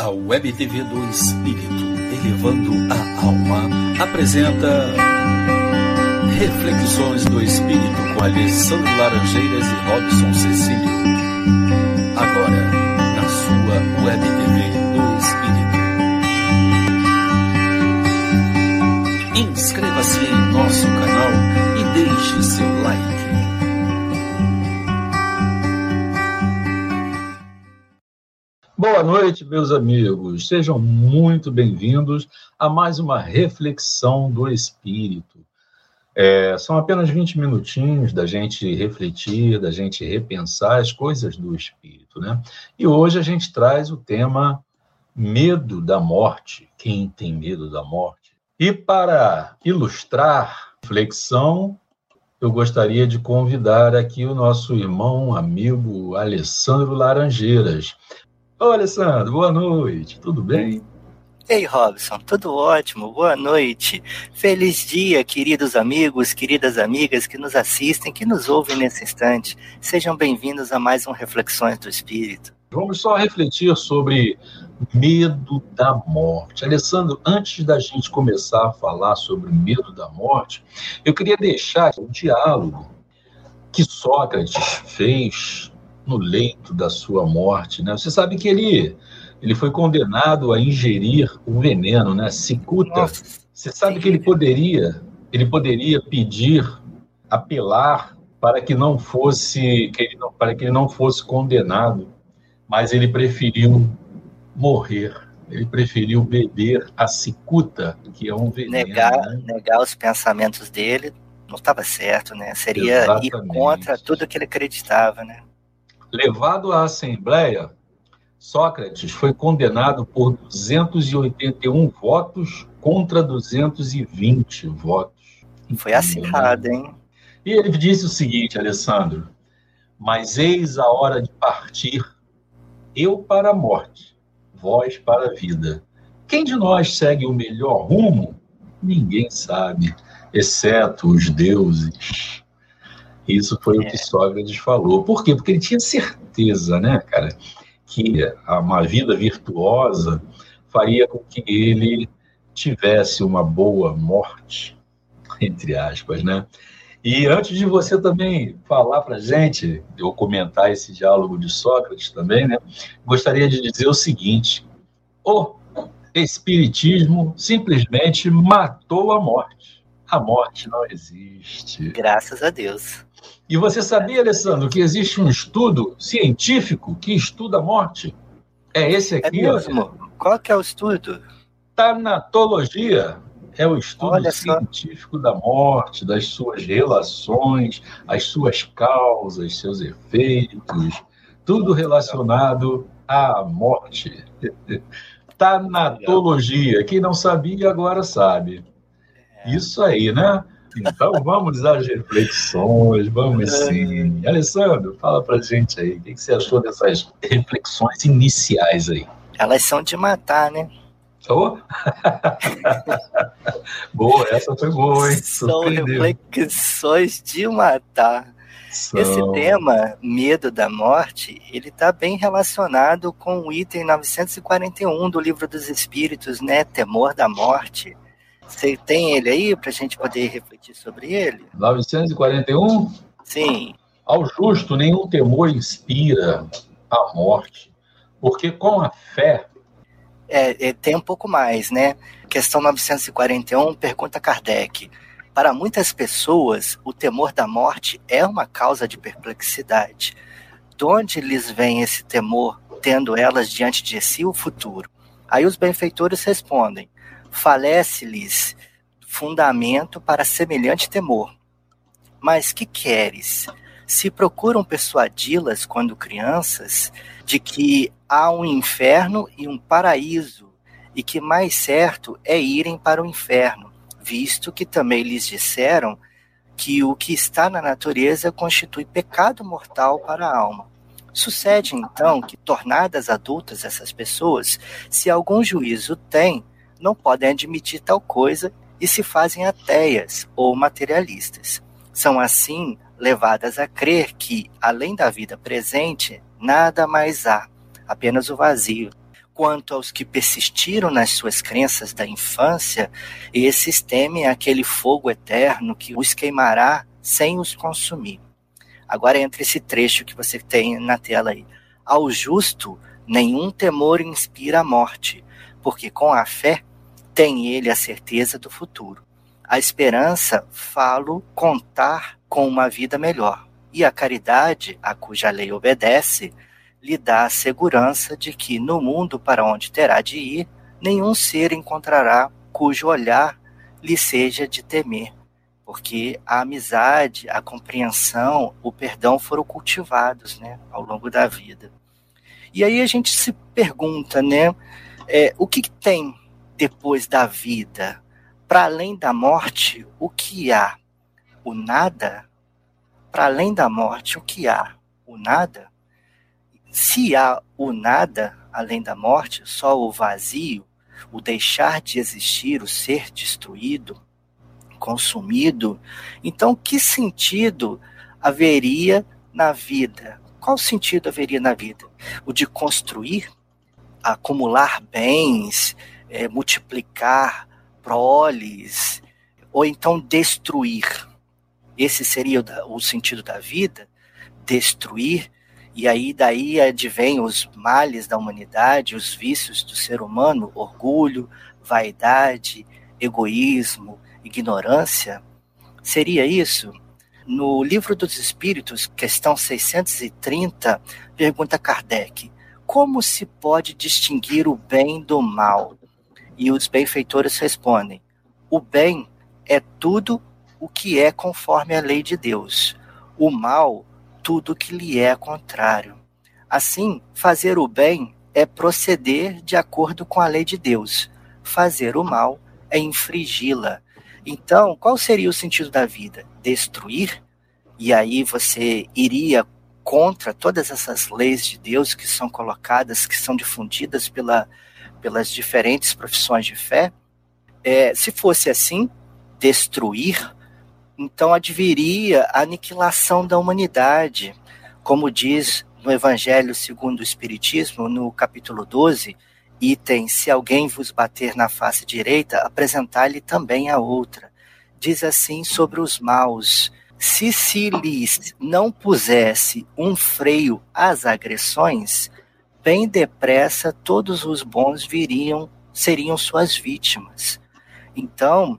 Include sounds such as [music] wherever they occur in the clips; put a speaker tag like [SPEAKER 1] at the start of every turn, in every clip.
[SPEAKER 1] A Web TV do Espírito, elevando a alma, apresenta Reflexões do Espírito com Alessandro Laranjeiras e Robson Cecílio. Agora, na sua Web TV do Espírito. Inscreva-se em nosso canal e deixe seu like.
[SPEAKER 2] Boa noite, meus amigos. Sejam muito bem-vindos a mais uma reflexão do Espírito. É, são apenas 20 minutinhos da gente refletir, da gente repensar as coisas do Espírito, né? E hoje a gente traz o tema medo da morte. Quem tem medo da morte? E para ilustrar a reflexão, eu gostaria de convidar aqui o nosso irmão, amigo Alessandro Laranjeiras Ô, Alessandro, boa noite, tudo bem?
[SPEAKER 3] Ei, Robson, tudo ótimo, boa noite. Feliz dia, queridos amigos, queridas amigas que nos assistem, que nos ouvem nesse instante. Sejam bem-vindos a mais um Reflexões do Espírito.
[SPEAKER 2] Vamos só refletir sobre medo da morte. Alessandro, antes da gente começar a falar sobre medo da morte, eu queria deixar o diálogo que Sócrates fez no leito da sua morte, né? Você sabe que ele ele foi condenado a ingerir o veneno, né? Cicuta. Nossa, Você sabe que ele poderia ele poderia pedir, apelar para que não fosse que ele não, para que ele não fosse condenado, mas ele preferiu morrer. Ele preferiu beber a cicuta, que é um veneno.
[SPEAKER 3] Negar, né? negar os pensamentos dele não estava certo, né? Seria Exatamente. ir contra tudo que ele acreditava, né?
[SPEAKER 2] Levado à Assembleia, Sócrates foi condenado por 281 votos contra 220 votos.
[SPEAKER 3] Foi acirrado, hein?
[SPEAKER 2] E ele disse o seguinte, Alessandro: Mas eis a hora de partir, eu para a morte, vós para a vida. Quem de nós segue o melhor rumo? Ninguém sabe, exceto os deuses. Isso foi é. o que Sócrates falou. Por quê? Porque ele tinha certeza, né, cara, que uma vida virtuosa faria com que ele tivesse uma boa morte, entre aspas, né? E antes de você também falar para gente, eu comentar esse diálogo de Sócrates também, né? Gostaria de dizer o seguinte: o Espiritismo simplesmente matou a morte. A morte não existe.
[SPEAKER 3] Graças a Deus.
[SPEAKER 2] E você sabia, Alessandro, que existe um estudo científico que estuda a morte? É esse aqui.
[SPEAKER 3] É mesmo? Ó. Qual que é o estudo?
[SPEAKER 2] Tanatologia é o estudo Olha científico só. da morte, das suas relações, as suas causas, seus efeitos, tudo relacionado à morte. [laughs] Tanatologia. Quem não sabia agora sabe. É. Isso aí, né? Então vamos às reflexões, vamos sim. Alessandro, fala pra gente aí, o que você achou dessas reflexões iniciais aí?
[SPEAKER 3] Elas são de matar, né?
[SPEAKER 2] Oh? [laughs] boa, essa foi boa, hein?
[SPEAKER 3] São reflexões de matar. São... Esse tema, medo da morte, ele está bem relacionado com o item 941 do Livro dos Espíritos, né? Temor da morte. Você tem ele aí para a gente poder refletir sobre ele?
[SPEAKER 2] 941?
[SPEAKER 3] Sim.
[SPEAKER 2] Ao justo nenhum temor inspira a morte, porque com a fé.
[SPEAKER 3] É, é, tem um pouco mais, né? Questão 941 pergunta Kardec. Para muitas pessoas, o temor da morte é uma causa de perplexidade. De onde lhes vem esse temor, tendo elas diante de si o futuro? Aí os benfeitores respondem: falece-lhes fundamento para semelhante temor. Mas que queres? Se procuram persuadi-las quando crianças de que há um inferno e um paraíso, e que mais certo é irem para o inferno, visto que também lhes disseram que o que está na natureza constitui pecado mortal para a alma. Sucede então que, tornadas adultas essas pessoas, se algum juízo têm, não podem admitir tal coisa e se fazem ateias ou materialistas. São assim levadas a crer que, além da vida presente, nada mais há, apenas o vazio. quanto aos que persistiram nas suas crenças da infância, esses temem aquele fogo eterno que os queimará sem os consumir. Agora entra esse trecho que você tem na tela aí. Ao justo, nenhum temor inspira a morte, porque com a fé tem ele a certeza do futuro. A esperança, falo, contar com uma vida melhor. E a caridade, a cuja lei obedece, lhe dá a segurança de que no mundo para onde terá de ir, nenhum ser encontrará cujo olhar lhe seja de temer, porque a amizade, a compreensão, o perdão foram cultivados né, ao longo da vida. E aí a gente se pergunta, né, é, o que, que tem depois da vida? Para além da morte, o que há? O nada? Para além da morte, o que há? O nada? Se há o nada além da morte, só o vazio, o deixar de existir, o ser destruído, consumido, então que sentido haveria na vida? Qual sentido haveria na vida? O de construir, acumular bens, é, multiplicar proles, ou então destruir. Esse seria o, o sentido da vida? Destruir e aí daí advém os males da humanidade, os vícios do ser humano, orgulho, vaidade, egoísmo, ignorância. Seria isso? No Livro dos Espíritos, questão 630, pergunta Kardec: Como se pode distinguir o bem do mal? E os benfeitores respondem: O bem é tudo o que é conforme a lei de Deus. O mal tudo que lhe é contrário. Assim, fazer o bem é proceder de acordo com a lei de Deus. Fazer o mal é infringi-la. Então, qual seria o sentido da vida? Destruir? E aí você iria contra todas essas leis de Deus que são colocadas, que são difundidas pela, pelas diferentes profissões de fé? É, se fosse assim, destruir então adviria a aniquilação da humanidade, como diz no Evangelho segundo o Espiritismo, no capítulo 12, item: Se alguém vos bater na face direita, apresentar-lhe também a outra. Diz assim sobre os maus: Se lhes não pusesse um freio às agressões, bem depressa todos os bons viriam, seriam suas vítimas. Então,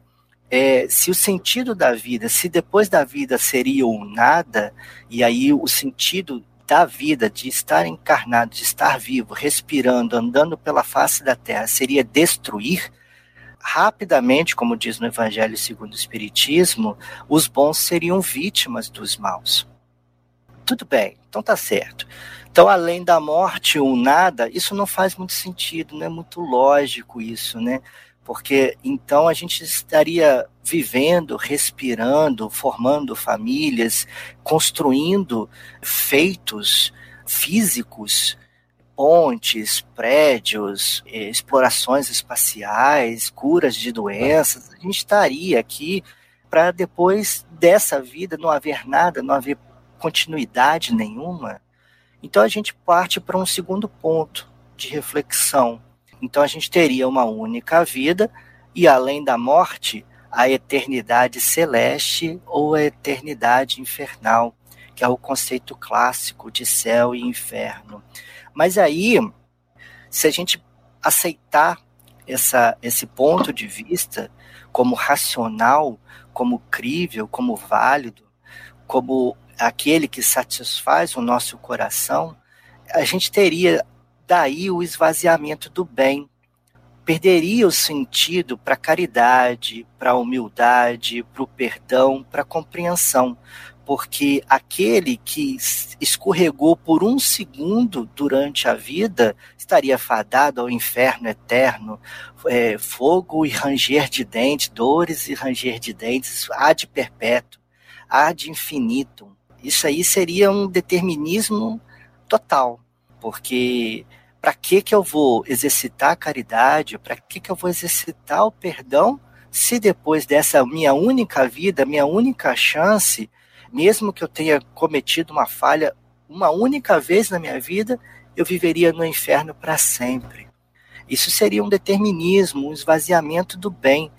[SPEAKER 3] é, se o sentido da vida, se depois da vida seria o nada, e aí o sentido da vida, de estar encarnado, de estar vivo, respirando, andando pela face da terra, seria destruir, rapidamente, como diz no Evangelho segundo o Espiritismo, os bons seriam vítimas dos maus. Tudo bem, então tá certo. Então, além da morte, o nada, isso não faz muito sentido, não é muito lógico isso, né? porque então a gente estaria vivendo, respirando, formando famílias, construindo feitos físicos, pontes, prédios, eh, explorações espaciais, curas de doenças. A gente estaria aqui para depois dessa vida não haver nada, não haver continuidade nenhuma. Então a gente parte para um segundo ponto de reflexão então a gente teria uma única vida e além da morte, a eternidade celeste ou a eternidade infernal, que é o conceito clássico de céu e inferno. Mas aí, se a gente aceitar essa, esse ponto de vista como racional, como crível, como válido, como aquele que satisfaz o nosso coração, a gente teria daí o esvaziamento do bem. Perderia o sentido para a caridade, para a humildade, para o perdão, para a compreensão, porque aquele que escorregou por um segundo durante a vida estaria fadado ao inferno eterno, é, fogo e ranger de dentes, dores e ranger de dentes, há de perpétuo, há de infinito. Isso aí seria um determinismo total, porque para que que eu vou exercitar a caridade? Para que que eu vou exercitar o perdão? Se depois dessa minha única vida, minha única chance, mesmo que eu tenha cometido uma falha uma única vez na minha vida, eu viveria no inferno para sempre. Isso seria um determinismo, um esvaziamento do bem,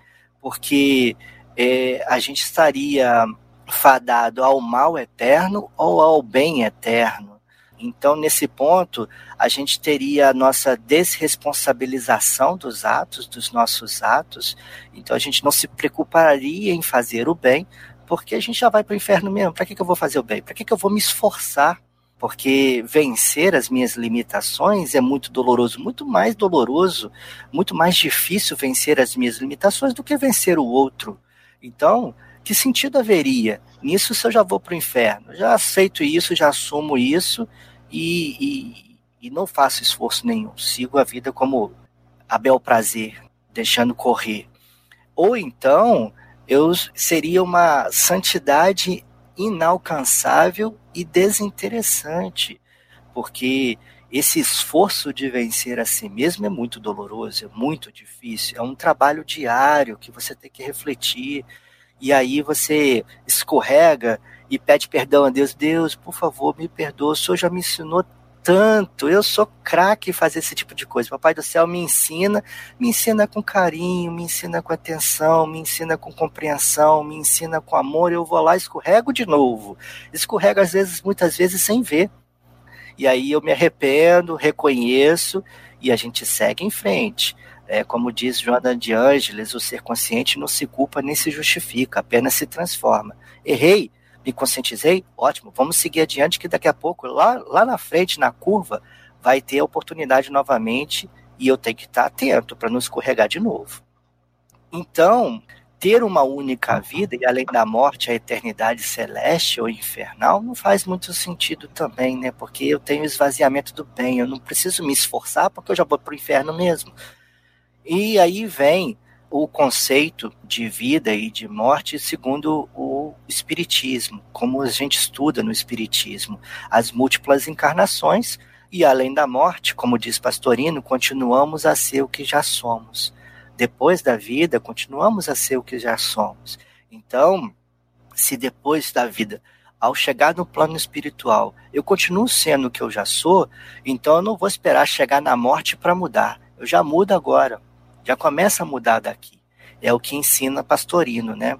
[SPEAKER 3] porque é, a gente estaria fadado ao mal eterno ou ao bem eterno. Então, nesse ponto, a gente teria a nossa desresponsabilização dos atos, dos nossos atos. Então, a gente não se preocuparia em fazer o bem, porque a gente já vai para o inferno mesmo. Para que, que eu vou fazer o bem? Para que, que eu vou me esforçar? Porque vencer as minhas limitações é muito doloroso, muito mais doloroso, muito mais difícil vencer as minhas limitações do que vencer o outro. Então, que sentido haveria nisso se eu já vou para o inferno? Já aceito isso, já assumo isso e, e, e não faço esforço nenhum. Sigo a vida como a bel prazer, deixando correr. Ou então eu seria uma santidade inalcançável e desinteressante, porque esse esforço de vencer a si mesmo é muito doloroso, é muito difícil, é um trabalho diário que você tem que refletir, e aí você escorrega e pede perdão a Deus. Deus, por favor, me perdoa, o Senhor já me ensinou tanto, eu sou craque em fazer esse tipo de coisa. Papai do céu me ensina, me ensina com carinho, me ensina com atenção, me ensina com compreensão, me ensina com amor. Eu vou lá, escorrego de novo. Escorrego às vezes, muitas vezes sem ver. E aí eu me arrependo, reconheço e a gente segue em frente. É, como diz Jordan de Ângeles, o ser consciente não se culpa nem se justifica, apenas se transforma. Errei, me conscientizei, ótimo, vamos seguir adiante que daqui a pouco, lá, lá na frente, na curva, vai ter a oportunidade novamente e eu tenho que estar atento para não escorregar de novo. Então, ter uma única vida e além da morte a eternidade celeste ou infernal não faz muito sentido também, né? Porque eu tenho esvaziamento do bem, eu não preciso me esforçar porque eu já vou para o inferno mesmo. E aí vem o conceito de vida e de morte segundo o Espiritismo, como a gente estuda no Espiritismo, as múltiplas encarnações e além da morte, como diz Pastorino, continuamos a ser o que já somos. Depois da vida, continuamos a ser o que já somos. Então, se depois da vida, ao chegar no plano espiritual, eu continuo sendo o que eu já sou, então eu não vou esperar chegar na morte para mudar. Eu já mudo agora já começa a mudar daqui. É o que ensina Pastorino, né?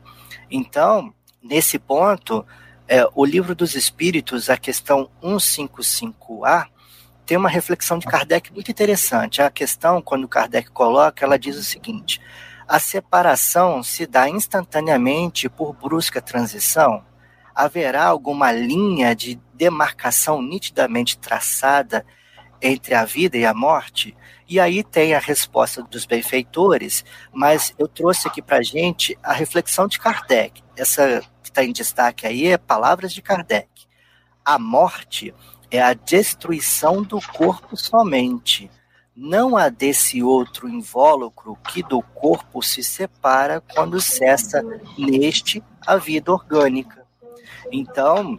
[SPEAKER 3] Então, nesse ponto, é, o livro dos Espíritos, a questão 155A, tem uma reflexão de Kardec muito interessante. A questão, quando Kardec coloca, ela diz o seguinte: a separação se dá instantaneamente por brusca transição? Haverá alguma linha de demarcação nitidamente traçada entre a vida e a morte? E aí tem a resposta dos benfeitores, mas eu trouxe aqui para gente a reflexão de Kardec. Essa que está em destaque aí é palavras de Kardec. A morte é a destruição do corpo somente, não a desse outro invólucro que do corpo se separa quando cessa neste a vida orgânica. Então,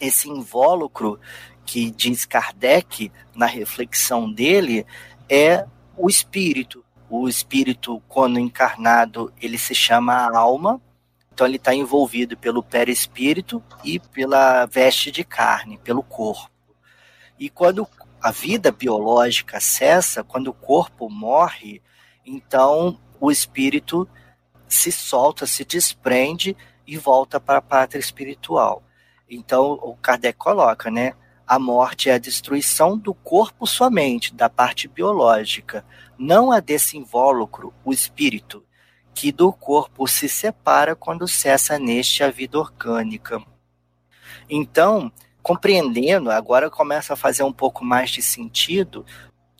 [SPEAKER 3] esse invólucro que diz Kardec na reflexão dele é o espírito. O espírito, quando encarnado, ele se chama alma, então ele está envolvido pelo perispírito e pela veste de carne, pelo corpo. E quando a vida biológica cessa, quando o corpo morre, então o espírito se solta, se desprende e volta para a pátria espiritual. Então o Kardec coloca, né? A morte é a destruição do corpo somente, da parte biológica, não a desse invólucro, o espírito, que do corpo se separa quando cessa neste a vida orgânica. Então, compreendendo, agora começa a fazer um pouco mais de sentido.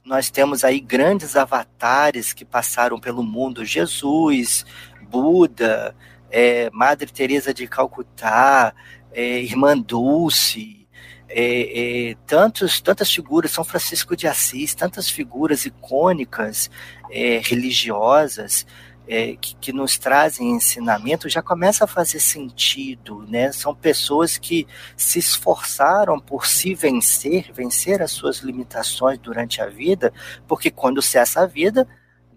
[SPEAKER 3] Nós temos aí grandes avatares que passaram pelo mundo: Jesus, Buda, é, Madre Teresa de Calcutá, é, Irmã Dulce, é, é, tantos, tantas figuras, São Francisco de Assis, tantas figuras icônicas é, religiosas é, que, que, nos trazem ensinamento, já começa a fazer sentido, né? São pessoas que se esforçaram por se vencer, vencer as suas limitações durante a vida, porque quando cessa a vida,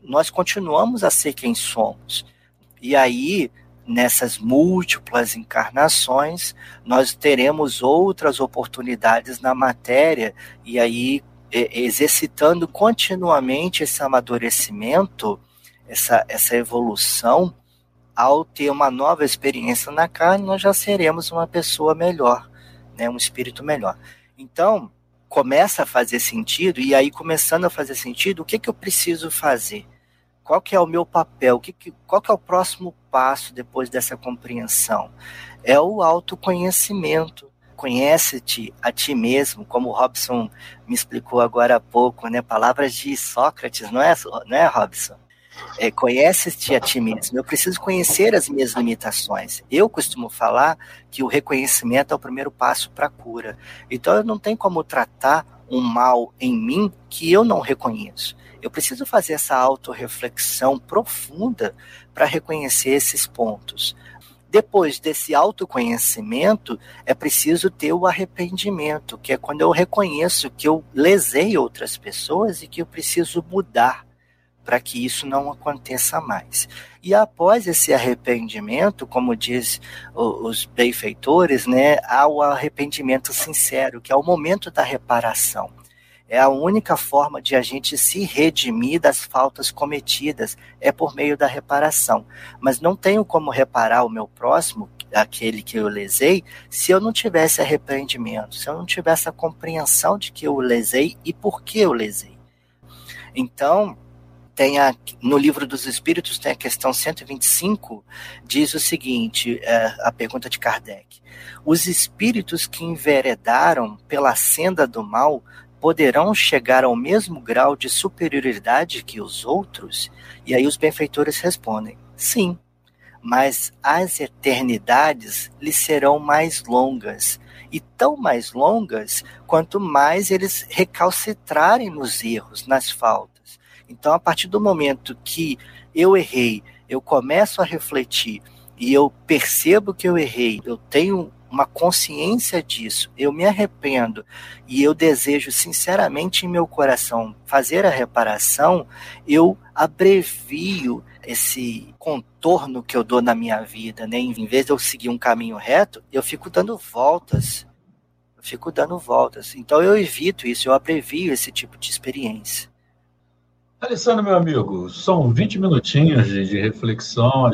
[SPEAKER 3] nós continuamos a ser quem somos. E aí nessas múltiplas encarnações, nós teremos outras oportunidades na matéria, e aí exercitando continuamente esse amadurecimento, essa, essa evolução, ao ter uma nova experiência na carne, nós já seremos uma pessoa melhor, né, um espírito melhor. Então, começa a fazer sentido, e aí começando a fazer sentido, o que, que eu preciso fazer? Qual que é o meu papel? Que que, qual que é o próximo passo depois dessa compreensão? É o autoconhecimento. Conhece-te a ti mesmo, como o Robson me explicou agora há pouco, né? Palavras de Sócrates, não é, não é Robson? É, Conhece-te a ti mesmo. Eu preciso conhecer as minhas limitações. Eu costumo falar que o reconhecimento é o primeiro passo para a cura. Então eu não tenho como tratar um mal em mim que eu não reconheço. Eu preciso fazer essa autorreflexão profunda para reconhecer esses pontos. Depois desse autoconhecimento, é preciso ter o arrependimento, que é quando eu reconheço que eu lesei outras pessoas e que eu preciso mudar para que isso não aconteça mais. E após esse arrependimento, como diz os benfeitores, né, há o arrependimento sincero, que é o momento da reparação. É a única forma de a gente se redimir das faltas cometidas, é por meio da reparação. Mas não tenho como reparar o meu próximo, aquele que eu lesei, se eu não tivesse arrependimento, se eu não tivesse a compreensão de que eu lesei e por que eu lesei. Então, tem a, no livro dos Espíritos tem a questão 125, diz o seguinte, é, a pergunta de Kardec. Os espíritos que enveredaram pela senda do mal poderão chegar ao mesmo grau de superioridade que os outros? E aí os benfeitores respondem, sim, mas as eternidades lhes serão mais longas, e tão mais longas quanto mais eles recalcitrarem nos erros, nas faltas então, a partir do momento que eu errei, eu começo a refletir e eu percebo que eu errei, eu tenho uma consciência disso, eu me arrependo e eu desejo sinceramente em meu coração fazer a reparação, eu abrevio esse contorno que eu dou na minha vida, né? Em vez de eu seguir um caminho reto, eu fico dando voltas. Eu fico dando voltas. Então eu evito isso, eu abrevio esse tipo de experiência.
[SPEAKER 2] Alessandro, meu amigo, são 20 minutinhos de, de, reflexão.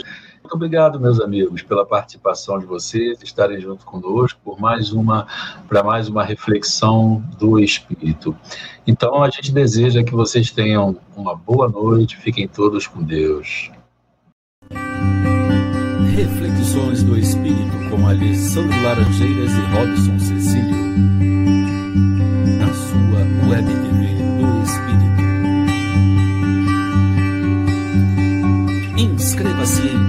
[SPEAKER 2] Muito obrigado, meus amigos, pela participação de vocês, estarem junto conosco por mais uma para mais uma reflexão do espírito. Então, a gente deseja que vocês tenham uma boa noite, fiquem todos com Deus.
[SPEAKER 1] Reflexões do Espírito com Alessandro Laranjeiras e Robson Cecílio. Na sua Web TV do Espírito. Inscreva-se